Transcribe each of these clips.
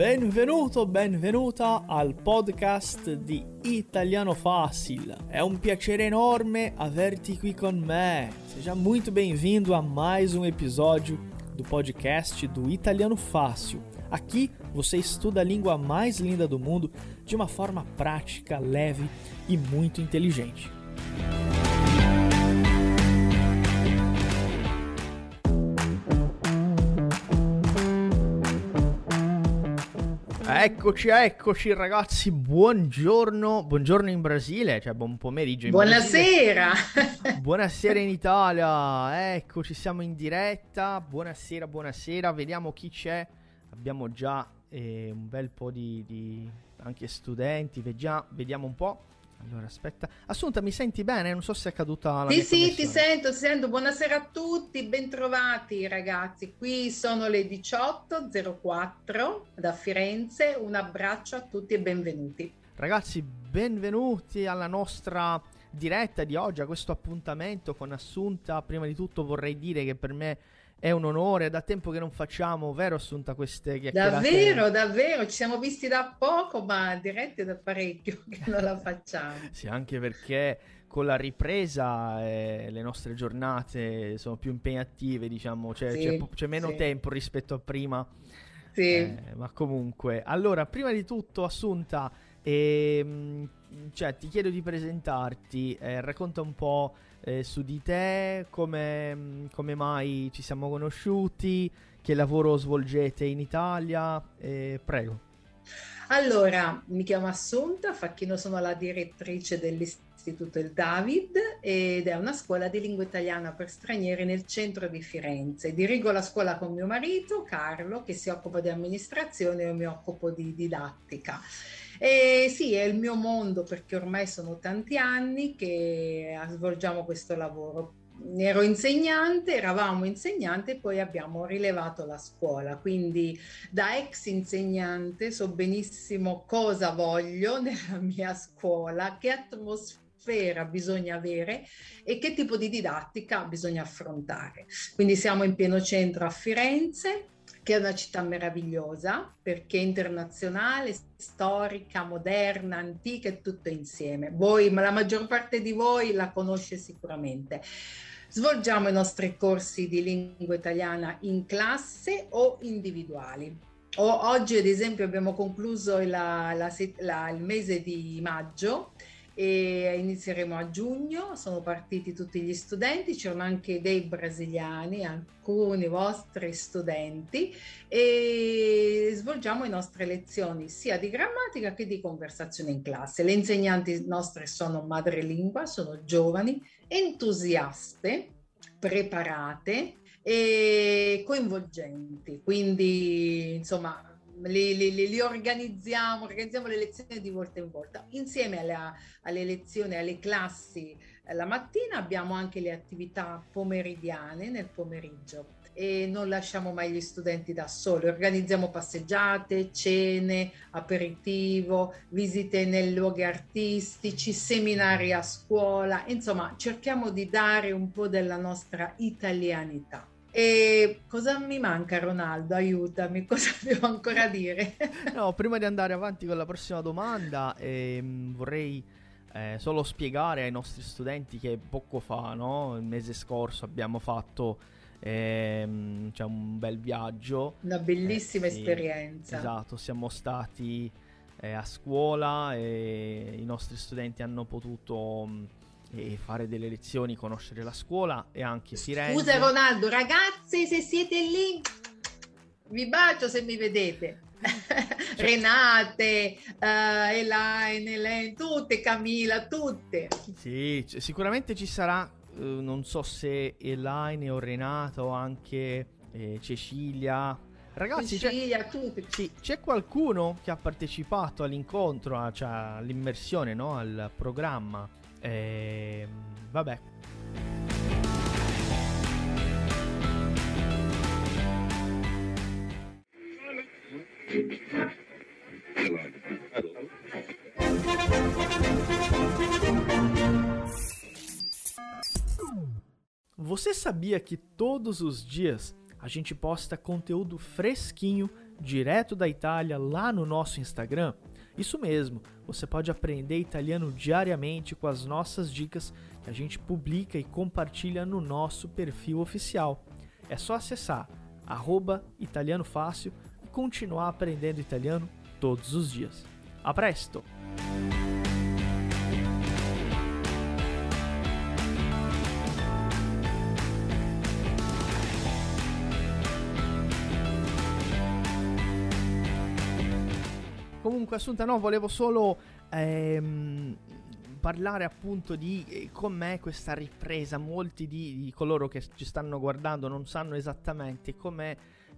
Benvenuto, benvenuta al podcast di Italiano Fácil. É um piacere enorme averti qui con me. Seja muito bem-vindo a mais um episódio do podcast do Italiano Fácil. Aqui você estuda a língua mais linda do mundo de uma forma prática, leve e muito inteligente. Eccoci, eccoci ragazzi, buongiorno, buongiorno in Brasile, cioè buon pomeriggio in Buonasera! Brasile. Buonasera in Italia, eccoci, siamo in diretta, buonasera, buonasera, vediamo chi c'è, abbiamo già eh, un bel po' di, di anche studenti, vediamo, vediamo un po'. Allora, aspetta. Assunta, mi senti bene? Non so se è caduta la Sì, sì, ti sento, ti sento. Buonasera a tutti, bentrovati ragazzi. Qui sono le 18.04 da Firenze. Un abbraccio a tutti e benvenuti. Ragazzi, benvenuti alla nostra diretta di oggi, a questo appuntamento con Assunta. Prima di tutto vorrei dire che per me è un onore, da tempo che non facciamo, vero Assunta, queste chiacchierate? Davvero, davvero, ci siamo visti da poco, ma diretti da parecchio che non la facciamo. sì, anche perché con la ripresa eh, le nostre giornate sono più impegnative, diciamo, cioè, sì, c'è, c'è, meno sì. tempo rispetto a prima. Sì. Eh, ma comunque, allora, prima di tutto, Assunta, ehm, cioè, ti chiedo di presentarti, eh, racconta un po' eh, su di te, come, come, mai ci siamo conosciuti, che lavoro svolgete in Italia, eh, prego. Allora, mi chiamo Assunta Facchino, sono la direttrice dell'Istituto Il David ed è una scuola di lingua italiana per stranieri nel centro di Firenze. Dirigo la scuola con mio marito Carlo che si occupa di amministrazione e io mi occupo di didattica. E sì, è il mio mondo perché ormai sono tanti anni che svolgiamo questo lavoro. Ero insegnante, eravamo insegnante e poi abbiamo rilevato la scuola, quindi da ex insegnante so benissimo cosa voglio nella mia scuola, che atmosfera bisogna avere e che tipo di didattica bisogna affrontare. Quindi siamo in pieno centro a Firenze, che è una città meravigliosa perché internazionale, storica, moderna, antica e tutto insieme. Voi, ma la maggior parte di voi la conosce sicuramente. Svolgiamo i nostri corsi di lingua italiana in classe o individuali. O, oggi, ad esempio, abbiamo concluso la, la, la, il mese di maggio e inizieremo a giugno, sono partiti tutti gli studenti, c'erano anche dei brasiliani, alcuni vostri studenti e svolgiamo le nostre lezioni sia di grammatica che di conversazione in classe. Le insegnanti nostre sono madrelingua, sono giovani, entusiaste, preparate e coinvolgenti, quindi insomma li, li, li, organizziamo, organizziamo le lezioni di volta in volta. Insieme alle, alle lezioni, alle classi eh, la mattina abbiamo anche le attività pomeridiane nel pomeriggio e non lasciamo mai gli studenti da soli, organizziamo passeggiate, cene, aperitivo, visite nei luoghi artistici, seminari a scuola, insomma cerchiamo di dare un po' della nostra italianità. E cosa mi manca Ronaldo? Aiutami, cosa devo ancora dire? no, prima di andare avanti con la prossima domanda ehm, vorrei eh, solo spiegare ai nostri studenti che poco fa, no? il mese scorso abbiamo fatto ehm, cioè un bel viaggio. Una bellissima eh, sì, esperienza. Esatto, siamo stati eh, a scuola e i nostri studenti hanno potuto e fare delle lezioni, conoscere la scuola e anche Firenze. Scusa Ronaldo, ragazzi se siete lì, vi bacio se mi vedete. Cioè. Renate, uh, Elaine, Elaine, tutte, Camilla, tutte. Sì, c- sicuramente ci sarà, uh, non so se Elaine o Renata o anche eh, Cecilia. Ragazzi, Cecilia, c'è. Sì, c'è qualcuno che ha partecipato all'incontro, cioè all'immersione, no? al programma e, ehm, vabbè. Você sabia que todos os dias a gente posta conteúdo fresquinho, direto da Itália, lá no nosso Instagram? Isso mesmo, você pode aprender italiano diariamente com as nossas dicas que a gente publica e compartilha no nosso perfil oficial. É só acessar arroba e continuar aprendendo italiano todos os dias. A presto! Comunque, Assunta, no, volevo solo ehm, parlare appunto di eh, com'è questa ripresa. Molti di, di, coloro che ci stanno guardando non sanno esattamente com'è,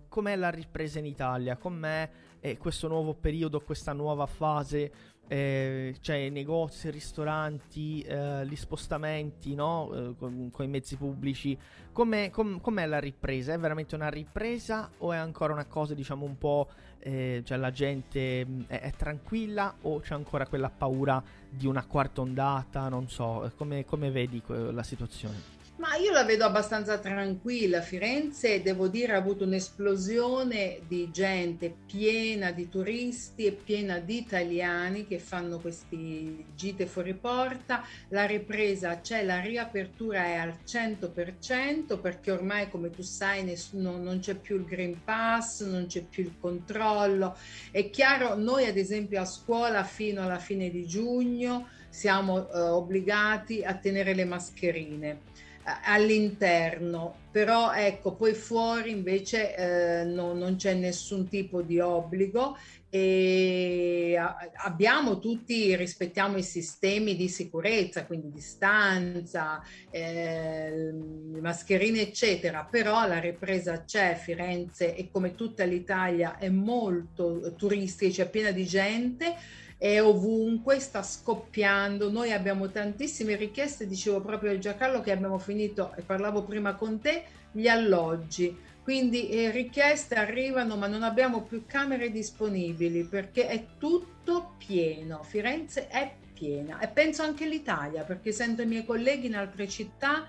com'è la ripresa in Italia, com'è eh, questo nuovo periodo, questa nuova fase eh, cioè negozi, ristoranti, eh, gli spostamenti no? eh, con, con, i mezzi pubblici, com'è, com, com'è, la ripresa? È veramente una ripresa o è ancora una cosa diciamo un po', eh, cioè la gente mm, è, è, tranquilla o c'è ancora quella paura di una quarta ondata? Non so, come, come vedi la situazione? Ma io la vedo abbastanza tranquilla. Firenze, devo dire, ha avuto un'esplosione di gente piena di turisti e piena di italiani che fanno questi gite fuori porta. La ripresa c'è, la riapertura è al 100% perché ormai, come tu sai, nessuno, non c'è più il Green Pass, non c'è più il controllo. È chiaro, noi ad esempio a scuola fino alla fine di giugno siamo eh, obbligati a tenere le mascherine all'interno, però ecco, poi fuori invece eh, no, non c'è nessun tipo di obbligo e abbiamo tutti, rispettiamo i sistemi di sicurezza, quindi distanza, eh, mascherine eccetera, però la ripresa c'è, Firenze e come tutta l'Italia è molto turistica, c'è piena di gente è ovunque, sta scoppiando. Noi abbiamo tantissime richieste, dicevo proprio a Giancarlo che abbiamo finito, e parlavo prima con te, gli alloggi. Quindi eh, richieste arrivano, ma non abbiamo più camere disponibili perché è tutto pieno. Firenze è piena e penso anche l'Italia perché sento i miei colleghi in altre città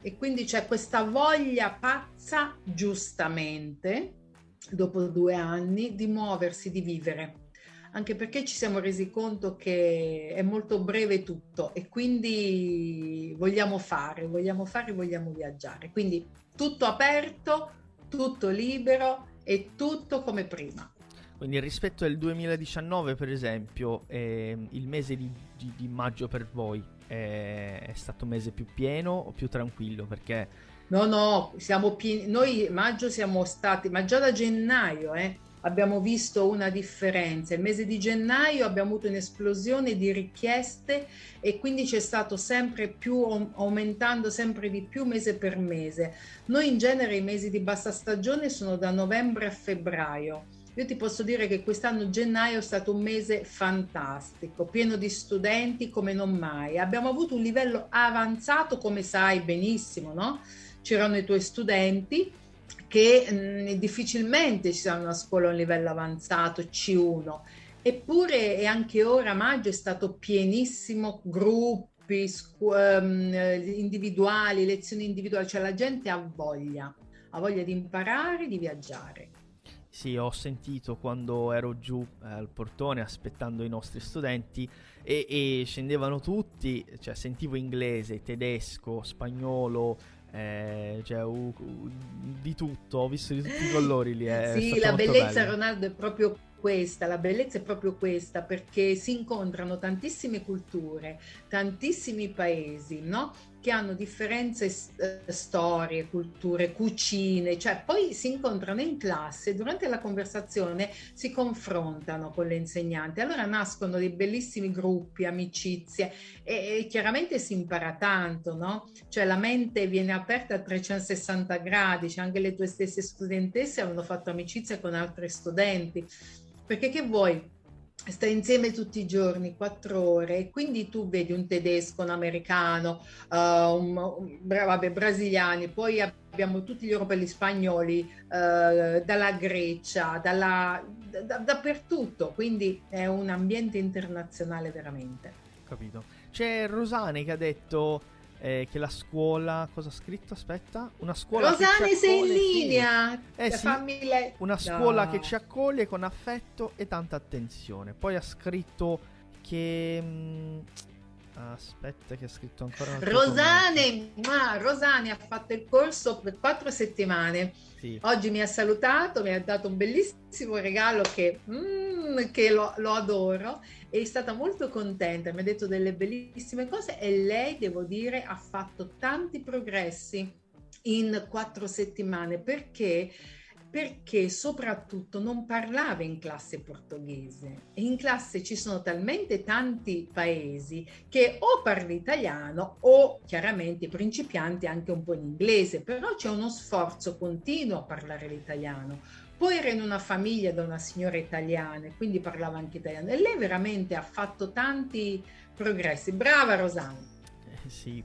e quindi c'è questa voglia pazza, giustamente, dopo due anni, di muoversi, di vivere anche perché ci siamo resi conto che è molto breve tutto e quindi vogliamo fare, vogliamo fare, vogliamo viaggiare. Quindi tutto aperto, tutto libero e tutto come prima. Quindi rispetto al 2019, per esempio, eh, il mese di, di, di, maggio per voi è, è stato un mese più pieno o più tranquillo? Perché... No, no, siamo pieni. Noi maggio siamo stati, ma già da gennaio, eh, abbiamo visto una differenza. Il mese di gennaio abbiamo avuto un'esplosione di richieste e quindi c'è stato sempre più, aumentando sempre di più mese per mese. Noi in genere i mesi di bassa stagione sono da novembre a febbraio. Io ti posso dire che quest'anno gennaio è stato un mese fantastico, pieno di studenti come non mai. Abbiamo avuto un livello avanzato, come sai benissimo, no? C'erano i tuoi studenti che mh, difficilmente ci sia una scuola a un livello avanzato, C1. Eppure e anche ora maggio è stato pienissimo, gruppi, scu- um, individuali, lezioni individuali, cioè la gente ha voglia, ha voglia di imparare, di viaggiare. Sì, ho sentito quando ero giù eh, al portone aspettando i nostri studenti e, e scendevano tutti, cioè sentivo inglese, tedesco, spagnolo, eh, cioè, uh, uh, di tutto, ho visto di tutti i colori lì. Eh, sì, la bellezza. Ronaldo, è proprio questa, la bellezza è proprio questa, perché si incontrano tantissime culture, tantissimi paesi, no? Che hanno differenze eh, storie, culture, cucine, cioè poi si incontrano in classe e durante la conversazione si confrontano con le insegnanti. Allora nascono dei bellissimi gruppi, amicizie e, e chiaramente si impara tanto, no? Cioè la mente viene aperta a 360 gradi, cioè anche le tue stesse studentesse hanno fatto amicizia con altri studenti. Perché che vuoi? Stai insieme tutti i giorni, quattro ore, quindi tu vedi un tedesco, un americano, uh, un, un, vabbè, brasiliani, poi abbiamo tutti gli europei, spagnoli, uh, dalla Grecia, dalla, da, dappertutto, quindi è un ambiente internazionale veramente. Capito. C'è Rosane che ha detto eh, che la scuola, cosa ha scritto? Aspetta, una scuola Rosane che sei in linea, sì. Eh, sì. le... una scuola no. che ci accoglie con affetto e tanta attenzione. Poi ha scritto che... Mh, mm, Aspetta che ha scritto ancora una Rosane, ma Rosane ha fatto il corso per quattro settimane. Sì. Oggi mi ha salutato, mi ha dato un bellissimo regalo che, mm, che lo, lo, adoro. È stata molto contenta, mi ha detto delle bellissime cose e lei, devo dire, ha fatto tanti progressi in quattro settimane perché perché soprattutto non parlava in classe portoghese in classe ci sono talmente tanti paesi che o parli italiano o chiaramente principianti anche un po' in inglese, però c'è uno sforzo continuo a parlare l'italiano. Poi era in una famiglia da una signora italiana e quindi parlava anche italiano e lei veramente ha fatto tanti progressi. Brava Rosanna. Eh, sì,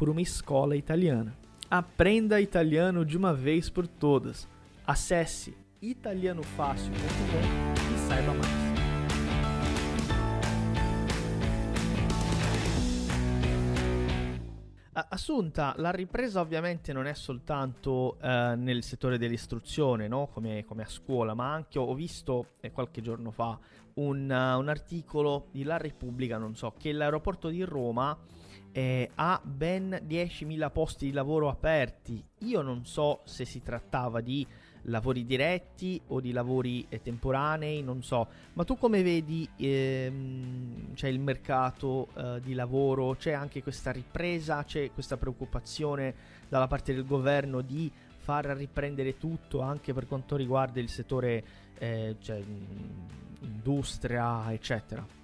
por uma escola italiana. Aprenda italiano de uma vez por todas. Acesse italianofácil.com e saiba mais. Assunta, la ripresa ovviamente non è soltanto eh, nel settore dell'istruzione, no? come, come, a scuola, ma anche ho visto eh, qualche giorno fa un, uh, un, articolo di La Repubblica, non so, che l'aeroporto di Roma eh, ha ben 10.000 posti di lavoro aperti. Io non so se si trattava di lavori diretti o di lavori eh, temporanei, non so. Ma tu come vedi ehm, c'è il mercato eh, di lavoro, c'è anche questa ripresa, c'è questa preoccupazione dalla parte del governo di far riprendere tutto anche per quanto riguarda il settore eh, cioè, industria, eccetera?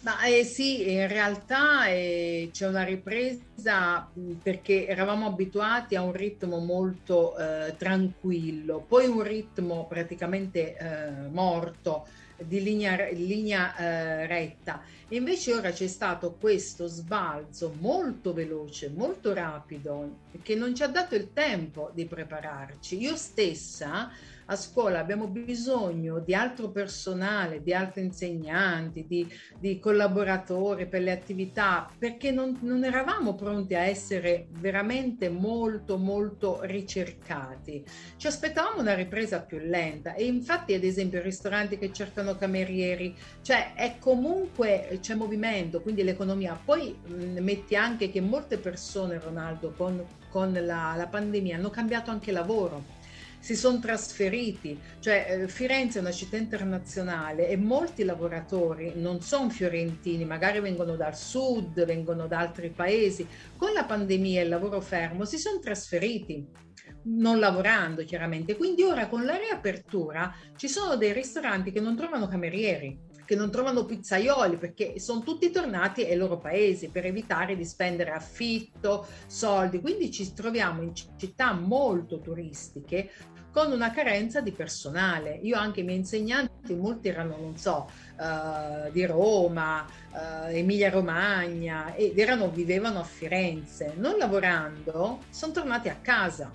Ma eh, sì, in realtà eh, c'è una ripresa perché eravamo abituati a un ritmo molto eh, tranquillo, poi un ritmo praticamente eh, morto di linea, linea eh, retta. Invece ora c'è stato questo sbalzo molto veloce, molto rapido, che non ci ha dato il tempo di prepararci. Io stessa a scuola abbiamo bisogno di altro personale, di altri insegnanti, di, di collaboratori per le attività, perché non, non, eravamo pronti a essere veramente molto, molto ricercati. Ci aspettavamo una ripresa più lenta e infatti ad esempio ristoranti che cercano camerieri, cioè è comunque, c'è movimento, quindi l'economia. Poi mh, metti anche che molte persone, Ronaldo, con, con la, la pandemia hanno cambiato anche lavoro si sono trasferiti, cioè eh, Firenze è una città internazionale e molti lavoratori non sono fiorentini, magari vengono dal sud, vengono da altri paesi, con la pandemia e il lavoro fermo si sono trasferiti non lavorando chiaramente. Quindi ora con la riapertura ci sono dei ristoranti che non trovano camerieri, che non trovano pizzaioli perché sono tutti tornati ai loro paesi per evitare di spendere affitto, soldi. Quindi ci troviamo in città molto turistiche con una carenza di personale. Io anche i miei insegnanti, molti erano, non so, uh, di Roma, uh, Emilia Romagna ed erano, vivevano a Firenze. Non lavorando, sono tornati a casa.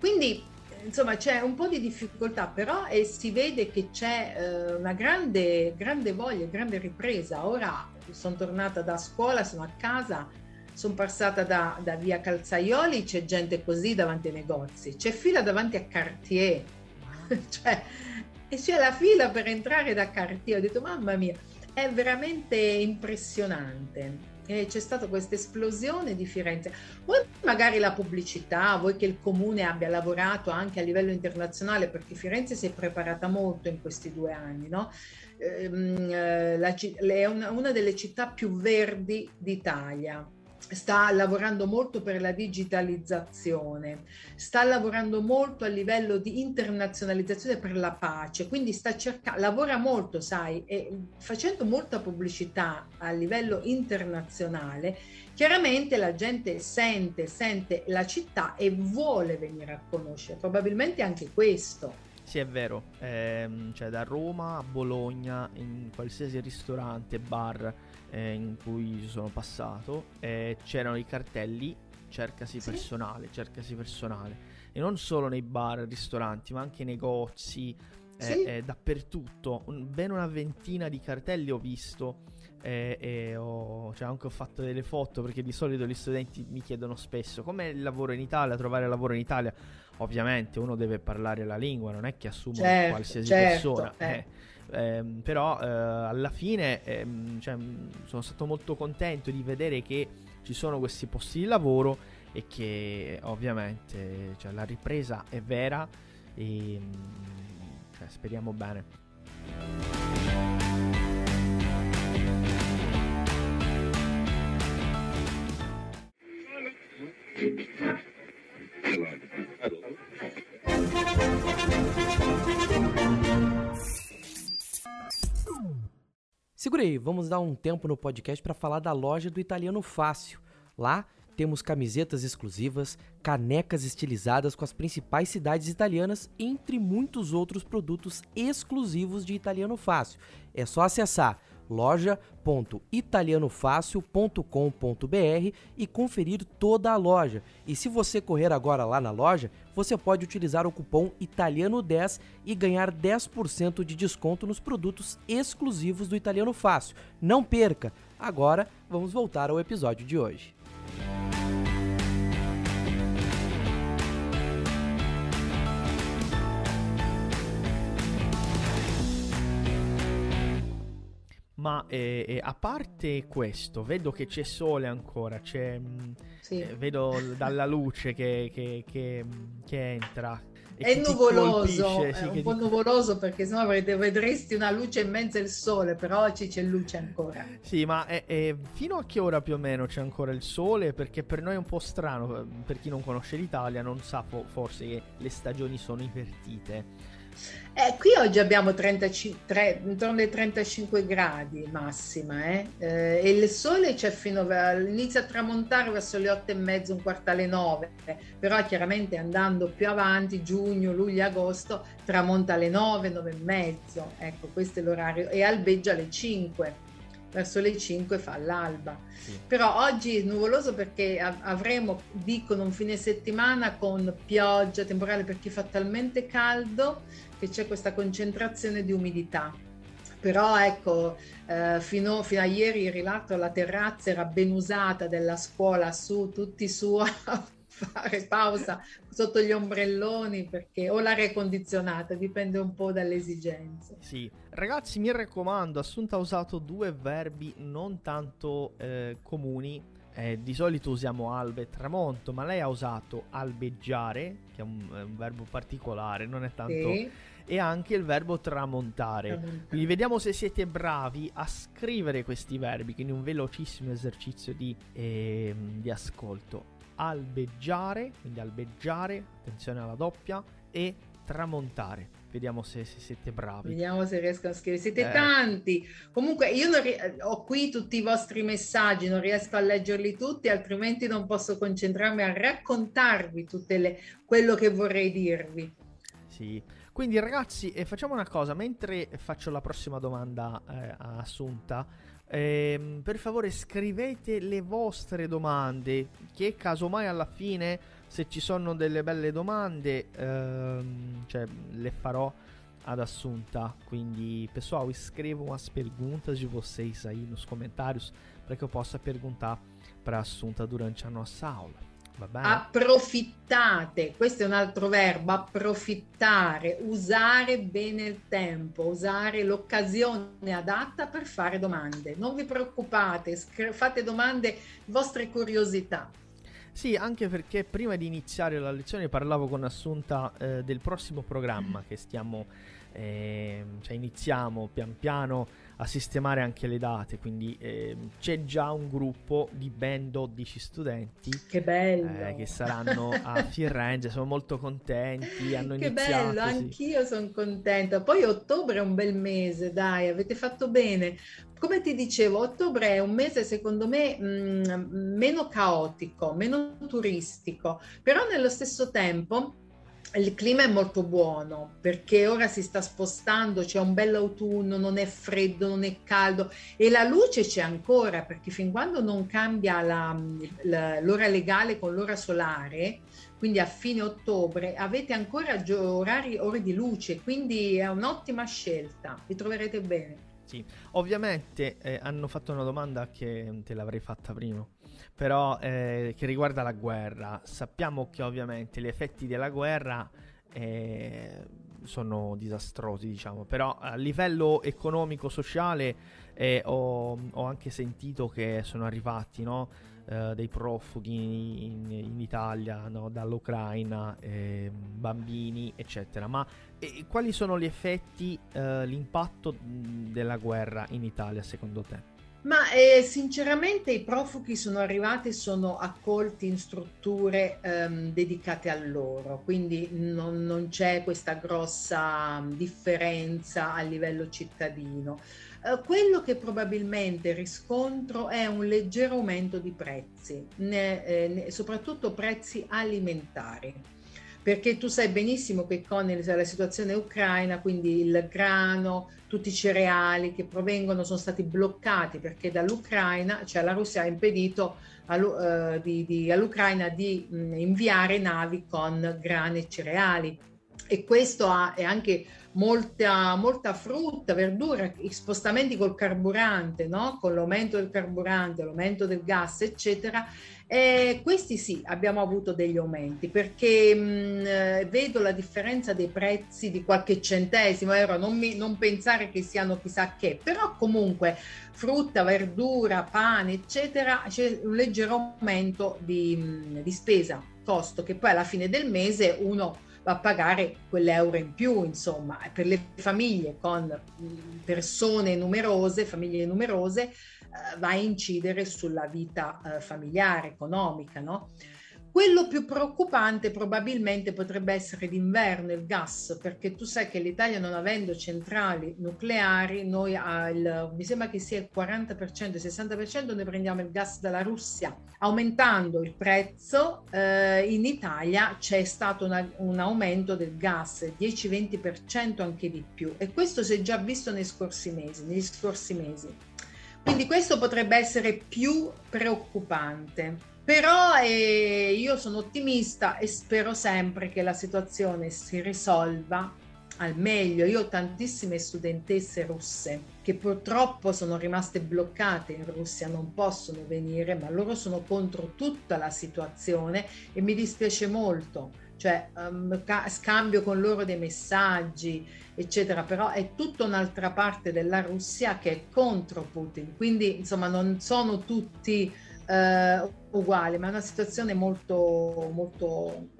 Quindi insomma c'è un po' di difficoltà però e si vede che c'è eh, una grande, grande voglia, grande ripresa. Ora sono tornata da scuola, sono a casa, sono passata da, da via Calzaioli, c'è gente così davanti ai negozi, c'è fila davanti a Cartier, cioè, e c'è la fila per entrare da Cartier. Ho detto mamma mia, è veramente impressionante. E c'è stata questa esplosione di Firenze. Voi magari la pubblicità, voi che il comune abbia lavorato anche a livello internazionale, perché Firenze si è preparata molto in questi due anni, no? Ehm, eh, è una delle città più verdi d'Italia sta lavorando molto per la digitalizzazione, sta lavorando molto a livello di internazionalizzazione per la pace, quindi sta cercando, lavora molto, sai, e facendo molta pubblicità a livello internazionale, chiaramente la gente sente, sente la città e vuole venire a conoscere, probabilmente anche questo. Sì, è vero, eh, cioè da Roma a Bologna, in qualsiasi ristorante, bar, eh, in cui sono passato eh, c'erano i cartelli cercasi sì. personale, cercasi personale e non solo nei bar, ristoranti ma anche negozi, eh, sì. eh, dappertutto, un, ben una ventina di cartelli ho visto eh, e ho, cioè anche ho fatto delle foto perché di solito gli studenti mi chiedono spesso com'è il lavoro in Italia, trovare lavoro in Italia. Ovviamente uno deve parlare la lingua, non è che assumono certo, qualsiasi certo, persona. Eh. Eh eh, però eh, alla fine ehm, cioè, sono stato molto contento di vedere che ci sono questi posti di lavoro e che ovviamente cioè, la ripresa è vera e cioè, speriamo bene. Segura aí, vamos dar um tempo no podcast para falar da loja do Italiano Fácil. Lá temos camisetas exclusivas, canecas estilizadas com as principais cidades italianas, entre muitos outros produtos exclusivos de Italiano Fácil. É só acessar loja.italianofácil.com.br e conferir toda a loja. E se você correr agora lá na loja, você pode utilizar o cupom Italiano10 e ganhar 10% de desconto nos produtos exclusivos do Italiano Fácil. Não perca! Agora vamos voltar ao episódio de hoje. Ma eh, eh, a parte questo, vedo che c'è sole ancora, c'è, mm, sì. eh, vedo dalla luce che, che, che, che entra. È nuvoloso, colpisce, sì, è un po' ti... nuvoloso perché sennò vedresti una luce in mezzo al sole, però oggi c'è luce ancora. Sì, ma è, è, fino a che ora più o meno c'è ancora il sole? Perché per noi è un po' strano, per chi non conosce l'Italia non sa forse che le stagioni sono invertite. Eh, qui oggi abbiamo 35, intorno ai 35 gradi massima eh? Eh, e il sole c'è fino a, inizia a tramontare verso le 8 e mezzo, un quarto alle 9, però chiaramente andando più avanti, giugno, luglio, agosto, tramonta alle 9, 9 e mezzo, ecco questo è l'orario, e albeggia alle 5 verso le 5 fa l'alba. Sì. Però oggi è nuvoloso perché avremo, dicono, un fine settimana con pioggia temporale perché fa talmente caldo che c'è questa concentrazione di umidità. Però ecco, eh, fino, fino, a ieri, rilato, la terrazza era ben usata della scuola su, tutti su fare pausa sotto gli ombrelloni perché o l'aria condizionata, dipende un po' dalle esigenze. Sì, ragazzi mi raccomando, Assunta ha usato due verbi non tanto eh, comuni eh, di solito usiamo albe e tramonto, ma lei ha usato albeggiare, che è un, è un verbo particolare, non è tanto... Sì. E anche il verbo tramontare. tramontare. Quindi vediamo se siete bravi a scrivere questi verbi, quindi un velocissimo esercizio di, eh, di ascolto. Albeggiare, quindi albeggiare, attenzione alla doppia, e tramontare. Vediamo se, se, siete bravi. Vediamo se riescono a scrivere. Siete eh. tanti. Comunque, io ri- ho qui tutti i vostri messaggi, non riesco a leggerli tutti, altrimenti non posso concentrarmi a raccontarvi tutte le, quello che vorrei dirvi. Sì. Quindi, ragazzi, eh, facciamo una cosa. Mentre faccio la prossima domanda eh, a Assunta, ehm, per favore scrivete le vostre domande, che casomai alla fine se ci sono delle belle domande, ehm, cioè, le farò ad Assunta. Quindi, pessoal, escrevam as perguntas de vocês aí nos comentários para que eu possa perguntar para Assunta durante a nossa aula. Approfittate, questo è un altro verbo, approfittare, usare bene il tempo, usare l'occasione adatta per fare domande. Non vi preoccupate, fate domande, vostre curiosità. Sì, anche perché prima di iniziare la lezione parlavo con Assunta eh, del prossimo programma che stiamo, eh, cioè iniziamo pian piano a sistemare anche le date, quindi eh, c'è già un gruppo di ben 12 studenti che, bello. Eh, che saranno a Firenze, sono molto contenti, hanno che iniziato. Che bello, sì. anch'io sono contenta. Poi ottobre è un bel mese, dai, avete fatto bene. Come ti dicevo, ottobre è un mese secondo me mh, mm, meno caotico, meno turistico, però nello stesso tempo il clima è molto buono perché ora si sta spostando, c'è un bel autunno, non è freddo, non è caldo e la luce c'è ancora perché fin quando non cambia la, la, l'ora legale con l'ora solare, quindi a fine ottobre, avete ancora orari, ore di luce, quindi è un'ottima scelta, vi troverete bene. Sì, ovviamente eh, hanno fatto una domanda che te l'avrei fatta prima però eh, che riguarda la guerra. Sappiamo che ovviamente gli effetti della guerra eh, sono disastrosi, diciamo, però a livello economico-sociale eh, ho, ho, anche sentito che sono arrivati no, eh, dei profughi in, in Italia no, dall'Ucraina, ehm, bambini, eccetera. Ma quali sono gli effetti, eh, l'impatto della guerra in Italia secondo te? Ma eh, sinceramente i profughi sono arrivati e sono accolti in strutture ehm, dedicate a loro, quindi non, non, c'è questa grossa differenza a livello cittadino. Eh, quello che probabilmente riscontro è un leggero aumento di prezzi, ne, eh, soprattutto prezzi alimentari perché tu sai benissimo che con la situazione ucraina, quindi il grano, tutti i cereali che provengono sono stati bloccati perché dall'Ucraina, cioè la Russia ha impedito di, di, all'Ucraina di inviare navi con grani e cereali. E questo ha, è anche molta, molta frutta, verdura, spostamenti col carburante, no? con l'aumento del carburante, l'aumento del gas, eccetera. E questi sì, abbiamo avuto degli aumenti perché mh, eh, vedo la differenza dei prezzi di qualche centesimo, euro, non, mi, non pensare che siano chissà che, però comunque frutta, verdura, pane, eccetera, c'è un leggero aumento di, di spesa, costo che poi alla fine del mese uno va a pagare quell'euro in più, insomma, per le famiglie con persone numerose, famiglie numerose, eh, va a incidere sulla vita eh, familiare, economica, no? Quello più preoccupante probabilmente potrebbe essere d'inverno il gas, perché tu sai che l'Italia non avendo centrali nucleari, noi il, mi sembra che sia il 40%, il 60% noi prendiamo il gas dalla Russia. Aumentando il prezzo, eh, in Italia c'è stato una, un aumento del gas, 10-20% anche di più, e questo si è già visto nei scorsi mesi, negli scorsi mesi. Quindi questo potrebbe essere più preoccupante. Però eh, io sono ottimista e spero sempre che la situazione si risolva al meglio. Io ho tantissime studentesse russe che purtroppo sono rimaste bloccate in Russia, non possono venire, ma loro sono contro tutta la situazione e mi dispiace molto. Cioè, um, scambio con loro dei messaggi, eccetera, però è tutta un'altra parte della Russia che è contro Putin. Quindi, insomma, non sono tutti eh, uguale, ma è una situazione molto, molto,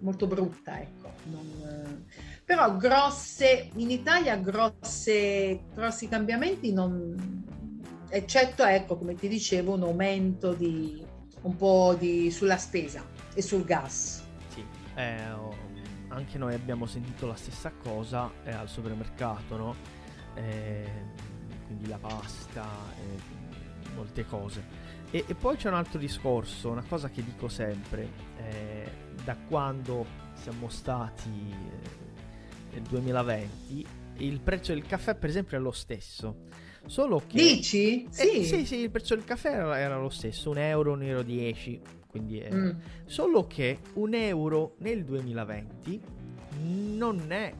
molto brutta, ecco. Non, però grosse, in Italia grosse, grossi cambiamenti non, eccetto, ecco, come ti dicevo, un aumento di un po' di, sulla spesa e sul gas. Sì, eh, anche noi abbiamo sentito la stessa cosa eh, al supermercato, no? Eh, quindi la pasta, eh, molte cose. E, e, poi c'è un altro discorso, una cosa che dico sempre, eh, da quando siamo stati eh, nel 2020, il prezzo del caffè per esempio è lo stesso. Solo che... Dici? Eh, sì. sì, sì, il prezzo del caffè era, era lo stesso, un euro, un euro 10, quindi è... mm. Solo che un euro nel 2020 non è,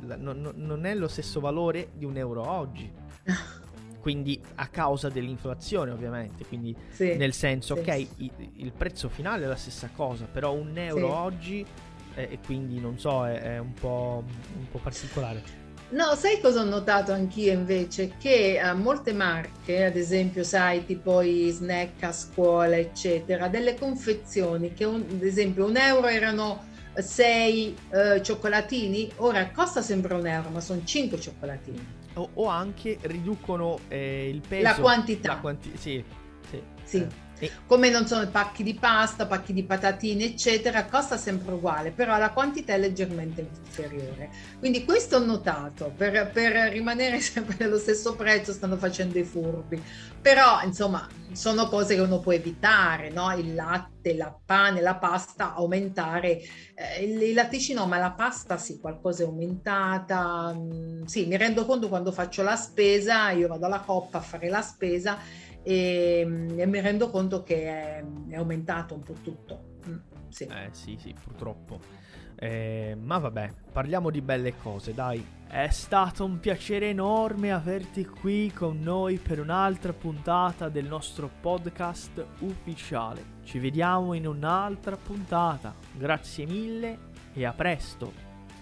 non, non è lo stesso valore di un euro oggi. quindi a causa dell'inflazione ovviamente, quindi sì, nel senso, sì, ok, il, il prezzo finale è la stessa cosa, però un euro Sì. oggi, eh, e quindi non so, è, è un, po', un po' particolare. No, sai cosa ho notato anch'io invece? Che eh, molte marche, ad esempio, sai, tipo i snack a scuola, eccetera, delle confezioni che, un- ad esempio, un euro erano sei eh, cioccolatini, ora costa sempre un euro, ma sono cinque cioccolatini. O, o anche riducono eh, il peso. La quantità. La quanti- sì, sì. Sì. Eh, Come non sono pacchi di pasta, pacchi di patatine, eccetera, costa sempre uguale, però la quantità è leggermente inferiore. Quindi questo ho notato, per, per rimanere sempre nello stesso prezzo stanno facendo i furbi, però insomma sono cose che uno può evitare, no? Il latte, la pane, la pasta, aumentare, eh, il, i latticini no, ma la pasta sì, qualcosa è aumentata, Mm, sì, mi rendo conto quando faccio la spesa, io vado alla coppa a fare la spesa e, e mi rendo conto che è, è aumentato un po' tutto. Mm, sì. Eh sì, sì, purtroppo. Eh, ma vabbè, parliamo di belle cose, dai. È stato un piacere enorme averti qui con noi per un'altra puntata del nostro podcast ufficiale. Ci vediamo in un'altra puntata. Grazie mille e a presto.